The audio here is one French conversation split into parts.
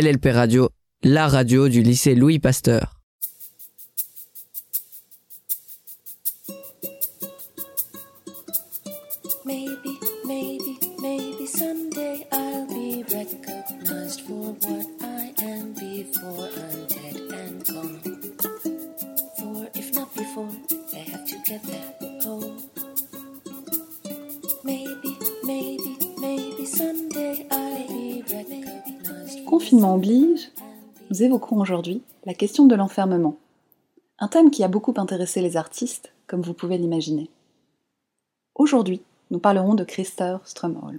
LLP Radio, la radio du lycée Louis Pasteur. Maybe, maybe, maybe someday I'll be recognized for what I am before I'm dead and gone. For if not before, they have to get there. Oh, maybe, Confinement oblige, nous évoquerons aujourd'hui la question de l'enfermement. Un thème qui a beaucoup intéressé les artistes, comme vous pouvez l'imaginer. Aujourd'hui, nous parlerons de Christer Strömholm.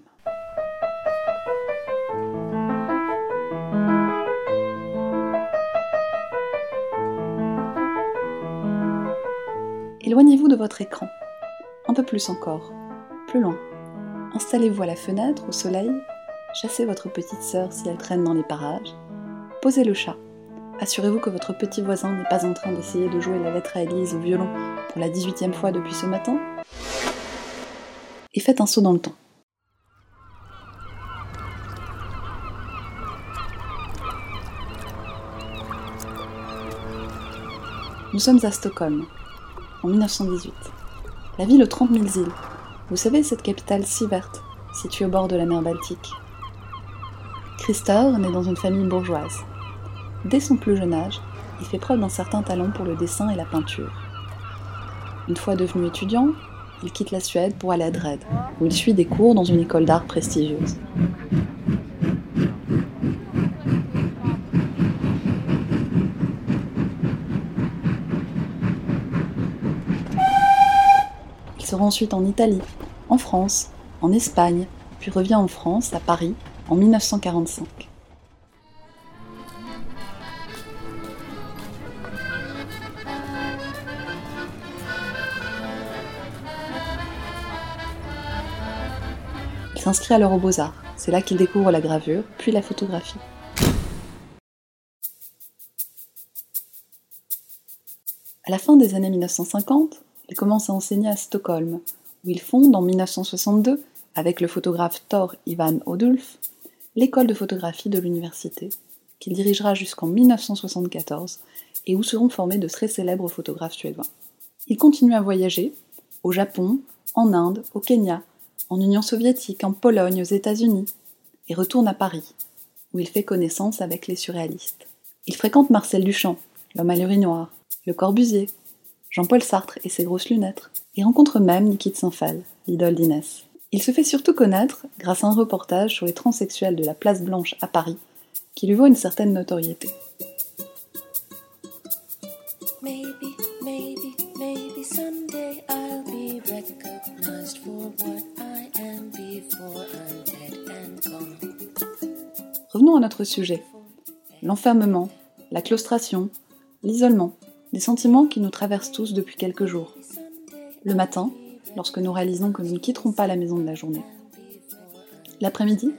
Éloignez-vous de votre écran. Un peu plus encore. Plus loin. Installez-vous à la fenêtre, au soleil. Chassez votre petite sœur si elle traîne dans les parages. Posez le chat. Assurez-vous que votre petit voisin n'est pas en train d'essayer de jouer la lettre à Élise au violon pour la 18e fois depuis ce matin. Et faites un saut dans le temps. Nous sommes à Stockholm, en 1918. La ville aux 30 000 îles. Vous savez, cette capitale si verte, située au bord de la mer Baltique. Christer naît dans une famille bourgeoise. Dès son plus jeune âge, il fait preuve d'un certain talent pour le dessin et la peinture. Une fois devenu étudiant, il quitte la Suède pour aller à Dresde, où il suit des cours dans une école d'art prestigieuse. Il se rend ensuite en Italie, en France, en Espagne, puis revient en France, à Paris, en 1945. Il s'inscrit alors aux Beaux-Arts. C'est là qu'il découvre la gravure, puis la photographie. À la fin des années 1950, il commence à enseigner à Stockholm, où il fonde en 1962, avec le photographe Thor Ivan Odulf, l'école de photographie de l'université, qu'il dirigera jusqu'en 1974 et où seront formés de très célèbres photographes suédois. Il continue à voyager, au Japon, en Inde, au Kenya, en Union soviétique, en Pologne, aux États-Unis, et retourne à Paris, où il fait connaissance avec les surréalistes. Il fréquente Marcel Duchamp, l'homme à l'urinoir, Le Corbusier, Jean-Paul Sartre et ses grosses lunettes, et rencontre même Niki de Saint-Phal, l'idole d'Inès. Il se fait surtout connaître grâce à un reportage sur les transsexuels de la Place Blanche à Paris, qui lui vaut une certaine notoriété. Maybe, maybe, maybe someday I'll be recognized for what I am before I'm dead and gone. Revenons à notre sujet. L'enfermement, la claustration, l'isolement, des sentiments qui nous traversent tous depuis quelques jours. Le matin, lorsque nous réalisons que nous ne quitterons pas la maison de la journée. L'après-midi,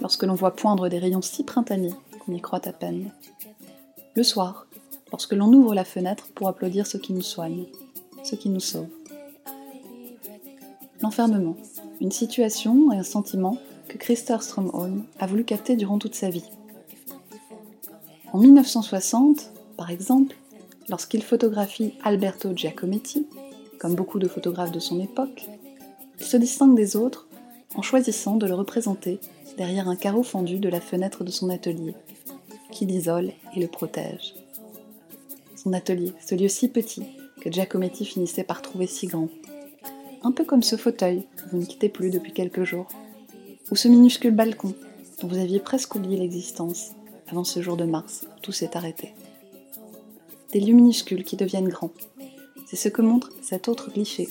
lorsque l'on voit poindre des rayons si printaniers qu'on y croit à peine. Le soir, lorsque l'on ouvre la fenêtre pour applaudir ceux qui nous soignent, ceux qui nous sauvent. L'enfermement, une situation et un sentiment que Christer Strömholm a voulu capter durant toute sa vie. En 1960, par exemple, lorsqu'il photographie Alberto Giacometti, comme beaucoup de photographes de son époque, il se distingue des autres en choisissant de le représenter derrière un carreau fendu de la fenêtre de son atelier, qui l'isole et le protège. Son atelier, ce lieu si petit que Giacometti finissait par trouver si grand. Un peu comme ce fauteuil que vous ne quittez plus depuis quelques jours, ou ce minuscule balcon dont vous aviez presque oublié l'existence avant ce jour de mars où tout s'est arrêté. Des lieux minuscules qui deviennent grands. C'est ce que montre cet autre cliché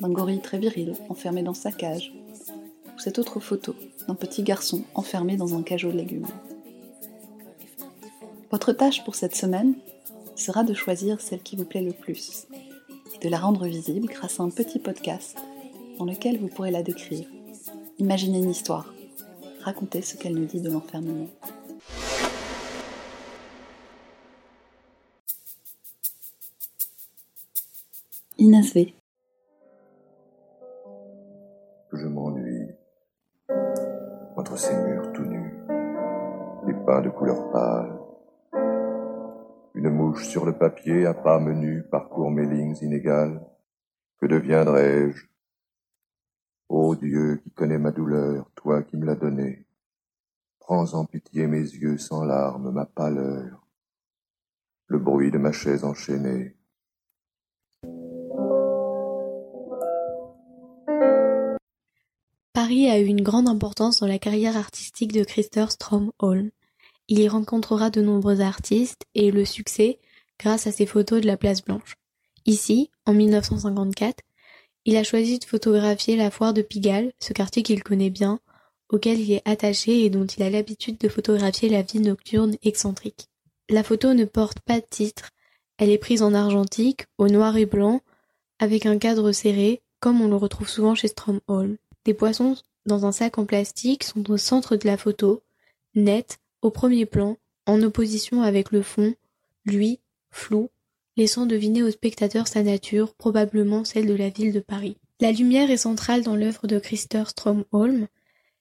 d'un gorille très viril enfermé dans sa cage, ou cette autre photo d'un petit garçon enfermé dans un cajot de légumes. Votre tâche pour cette semaine sera de choisir celle qui vous plaît le plus et de la rendre visible grâce à un petit podcast dans lequel vous pourrez la décrire. Imaginez une histoire, racontez ce qu'elle nous dit de l'enfermement. Je m'ennuie. Entre ces murs tout nus, les peint de couleur pâle. Une mouche sur le papier à pas menus parcourt mes lignes inégales. Que deviendrai-je Ô Dieu qui connais ma douleur, toi qui me l'as donnée, prends en pitié mes yeux sans larmes, ma pâleur, le bruit de ma chaise enchaînée. Paris a eu une grande importance dans la carrière artistique de Christer Stromholm. Il y rencontrera de nombreux artistes et le succès grâce à ses photos de la place Blanche. Ici, en 1954, il a choisi de photographier la foire de Pigalle, ce quartier qu'il connaît bien, auquel il est attaché et dont il a l'habitude de photographier la vie nocturne excentrique. La photo ne porte pas de titre, elle est prise en argentique, au noir et blanc, avec un cadre serré, comme on le retrouve souvent chez Stromholm. Des poissons dans un sac en plastique sont au centre de la photo, net, au premier plan, en opposition avec le fond, lui, flou, laissant deviner au spectateur sa nature, probablement celle de la ville de Paris. La lumière est centrale dans l'œuvre de Christer Stromholm.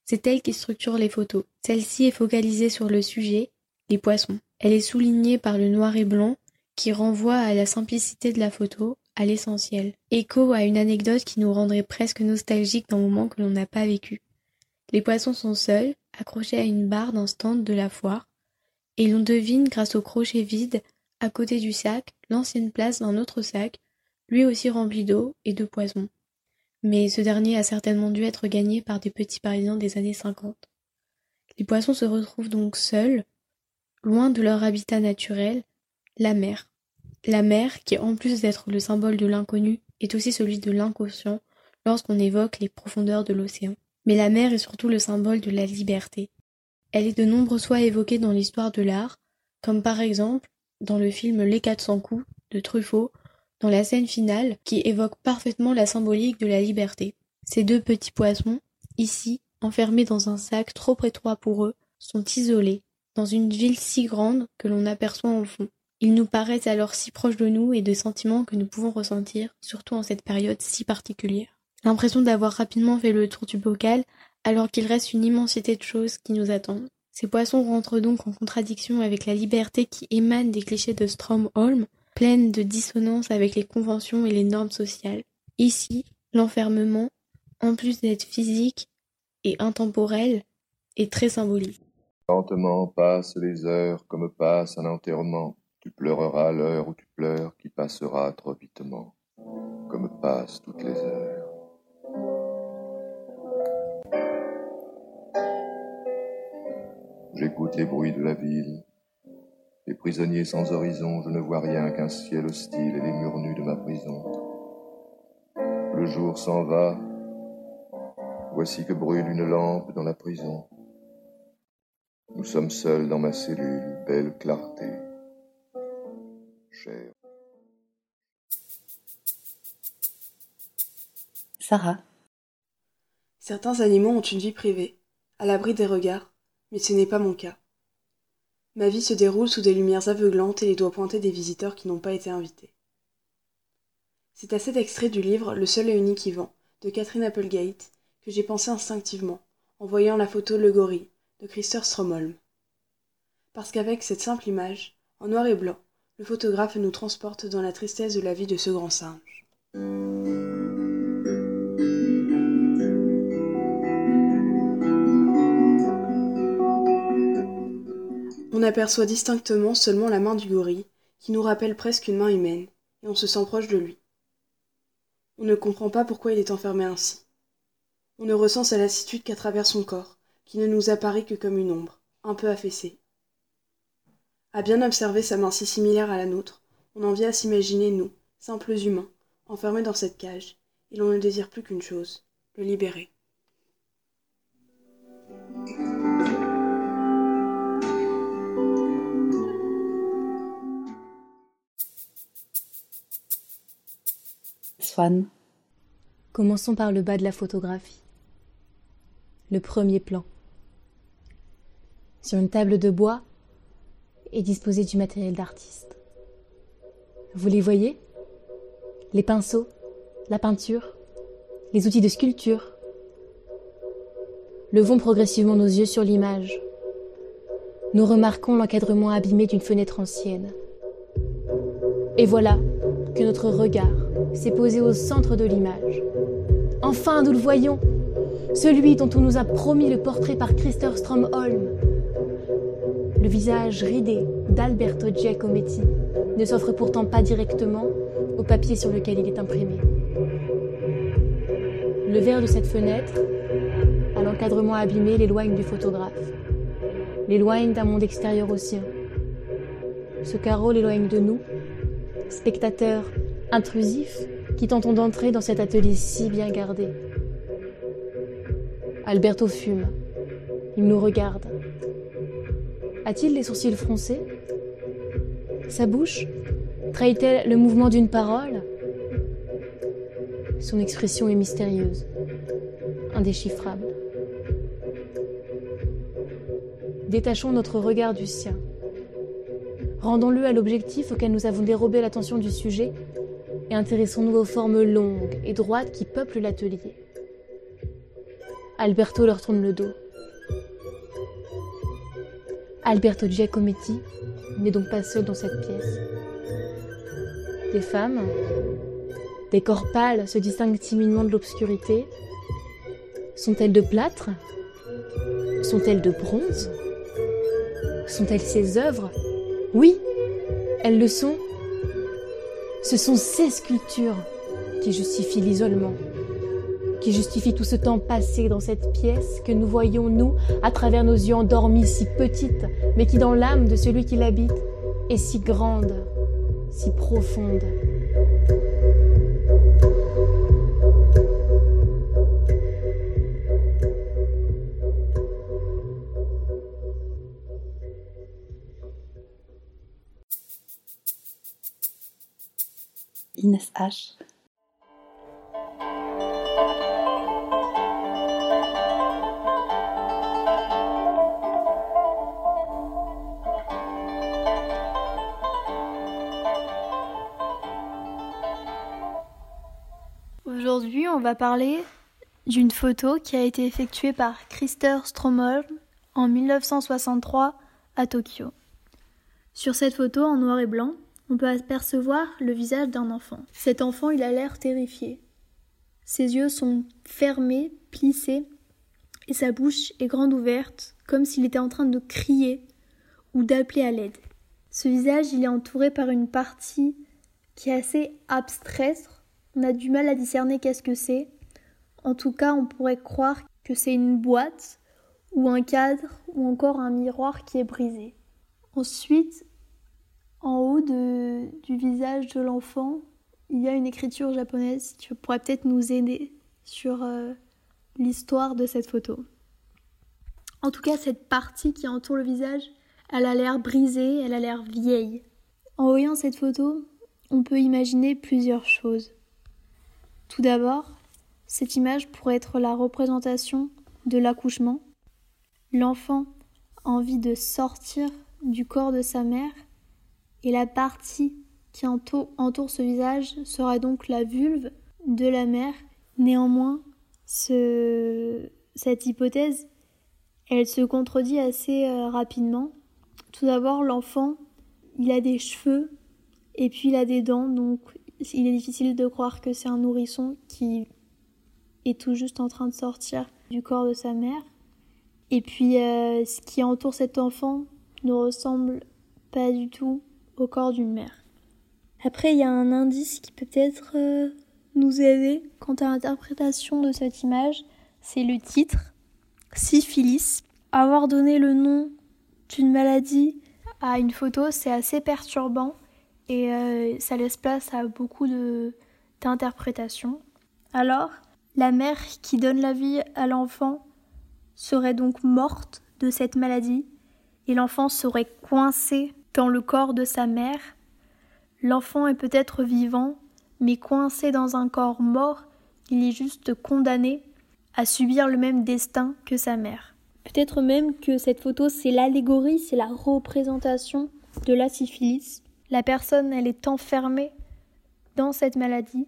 C'est elle qui structure les photos. Celle-ci est focalisée sur le sujet, les poissons. Elle est soulignée par le noir et blanc, qui renvoie à la simplicité de la photo, à l'essentiel. Écho à une anecdote qui nous rendrait presque nostalgiques d'un moment que l'on n'a pas vécu. Les poissons sont seuls, accrochés à une barre d'un stand de la foire, et l'on devine grâce au crochet vide à côté du sac, l'ancienne place d'un autre sac, lui aussi rempli d'eau et de poison. Mais ce dernier a certainement dû être gagné par des petits Parisiens des années cinquante. Les poissons se retrouvent donc seuls, loin de leur habitat naturel, la mer. La mer, qui en plus d'être le symbole de l'inconnu, est aussi celui de l'inconscient lorsqu'on évoque les profondeurs de l'océan. Mais la mer est surtout le symbole de la liberté. Elle est de nombreuses fois évoquée dans l'histoire de l'art, comme par exemple dans le film Les 400 coups de Truffaut, dans la scène finale qui évoque parfaitement la symbolique de la liberté. Ces deux petits poissons, ici, enfermés dans un sac trop étroit pour eux, sont isolés, dans une ville si grande que l'on aperçoit en fond. Ils nous paraissent alors si proches de nous et des sentiments que nous pouvons ressentir, surtout en cette période si particulière. L'impression d'avoir rapidement fait le tour du bocal, alors qu'il reste une immensité de choses qui nous attendent. Ces poissons rentrent donc en contradiction avec la liberté qui émane des clichés de Stromholm, pleine de dissonance avec les conventions et les normes sociales. Ici, l'enfermement, en plus d'être physique et intemporel, est très symbolique. Lentement passent les heures comme passe un enterrement. Tu pleureras l'heure où tu pleures qui passera trop vitement, comme passent toutes les heures. J'écoute les bruits de la ville. Les prisonniers sans horizon, je ne vois rien qu'un ciel hostile et les murs nus de ma prison. Le jour s'en va. Voici que brûle une lampe dans la prison. Nous sommes seuls dans ma cellule, belle clarté. Cher. Sarah. Certains animaux ont une vie privée, à l'abri des regards, mais ce n'est pas mon cas. Ma vie se déroule sous des lumières aveuglantes et les doigts pointés des visiteurs qui n'ont pas été invités. C'est à cet extrait du livre Le seul et unique Yvan de Catherine Applegate que j'ai pensé instinctivement en voyant la photo Le Gorille de Christer Stromholm. Parce qu'avec cette simple image, en noir et blanc, le photographe nous transporte dans la tristesse de la vie de ce grand singe. On aperçoit distinctement seulement la main du gorille, qui nous rappelle presque une main humaine, et on se sent proche de lui. On ne comprend pas pourquoi il est enfermé ainsi. On ne ressent sa lassitude qu'à travers son corps, qui ne nous apparaît que comme une ombre, un peu affaissée. À bien observer sa main si similaire à la nôtre, on en vient à s'imaginer nous, simples humains, enfermés dans cette cage, et l'on ne désire plus qu'une chose, le libérer. Swan. Commençons par le bas de la photographie. Le premier plan. Sur une table de bois est disposé du matériel d'artiste. Vous les voyez? Les pinceaux, la peinture, les outils de sculpture. Levons progressivement nos yeux sur l'image. nous remarquons l'encadrement abîmé d'une fenêtre ancienne. Et voilà que notre regard s'est posé au centre de l'image. Enfin, nous le voyons, celui dont on nous a promis le portrait par Christer Stromholm. Le visage ridé d'Alberto Giacometti ne s'offre pourtant pas directement au papier sur lequel il est imprimé. Le verre de cette fenêtre, à l'encadrement abîmé, l'éloigne du photographe, l'éloigne d'un monde extérieur au sien. Ce carreau l'éloigne de nous, spectateurs intrusifs qui tentons d'entrer dans cet atelier si bien gardé. Alberto fume. Il nous regarde. A-t-il les sourcils froncés? Sa bouche trahit-elle le mouvement d'une parole? Son expression est mystérieuse, indéchiffrable. Détachons notre regard du sien. Rendons-le à l'objectif auquel nous avons dérobé l'attention du sujet et intéressons-nous aux formes longues et droites qui peuplent l'atelier. Alberto leur tourne le dos. Alberto Giacometti n'est donc pas seul dans cette pièce. Des femmes, des corps pâles se distinguent timidement de l'obscurité. Sont-elles de plâtre? Sont-elles de bronze? Sont-elles ses œuvres? Oui, elles le sont. Ce sont ces sculptures qui justifient l'isolement qui justifie tout ce temps passé dans cette pièce que nous voyons, nous, à travers nos yeux endormis, si petites, mais qui dans l'âme de celui qui l'habite est si grande, si profonde. Inès H. on va parler d'une photo qui a été effectuée par Christer Stromholm en 1963 à Tokyo. Sur cette photo en noir et blanc, on peut apercevoir le visage d'un enfant. Cet enfant, il a l'air terrifié. Ses yeux sont fermés, plissés, et sa bouche est grande ouverte, comme s'il était en train de crier ou d'appeler à l'aide. Ce visage, il est entouré par une partie qui est assez abstraite, on a du mal à discerner qu'est-ce que c'est. En tout cas, on pourrait croire que c'est une boîte ou un cadre ou encore un miroir qui est brisé. Ensuite, en haut du visage de l'enfant, il y a une écriture japonaise qui pourrait peut-être nous aider sur euh, l'histoire de cette photo. En tout cas, cette partie qui entoure le visage, elle a l'air brisée, elle a l'air vieille. En voyant cette photo, on peut imaginer plusieurs choses. Tout d'abord, cette image pourrait être la représentation de l'accouchement. L'enfant a envie de sortir du corps de sa mère et la partie qui entoure, ce visage sera donc la vulve de la mère. Néanmoins, cette hypothèse, elle se contredit assez euh, rapidement. Tout d'abord, l'enfant, il a des cheveux et puis il a des dents, donc il est difficile de croire que c'est un nourrisson qui est tout juste en train de sortir du corps de sa mère. Et puis euh, ce qui entoure cet enfant ne ressemble pas du tout au corps d'une mère. Après, il y a un indice qui peut être euh, nous aider quant à l'interprétation de cette image, c'est le titre syphilis. Avoir donné le nom d'une maladie à une photo, c'est assez perturbant et euh, ça laisse place à beaucoup d'interprétations. Alors, la mère qui donne la vie à l'enfant serait donc morte de cette maladie et l'enfant serait coincé dans le corps de sa mère. L'enfant est peut-être vivant, mais coincé dans un corps mort, il est juste condamné à subir le même destin que sa mère. Peut-être même que cette photo c'est l'allégorie, c'est la représentation de la syphilis la personne, elle est enfermée dans cette maladie.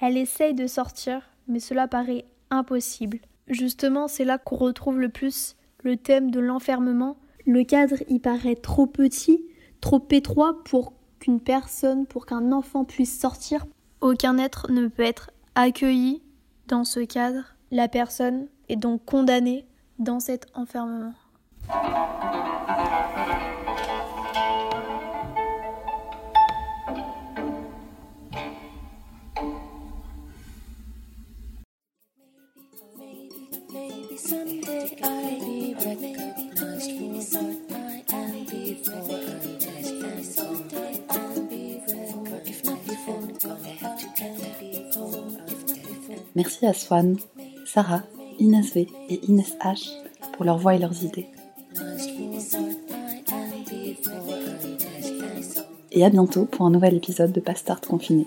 Elle essaye de sortir, mais cela paraît impossible. Justement, c'est là qu'on retrouve le plus le thème de l'enfermement. le cadre y paraît trop petit, trop étroit pour qu'une personne, pour qu'un enfant puisse sortir. Aucun être ne peut être accueilli dans ce cadre. La personne est donc condamnée dans cet enfermement. Merci à Swan, Sarah, Inès V et Inès H pour leur voix et leurs idées. Et à bientôt pour un nouvel épisode de Bastard Confiné.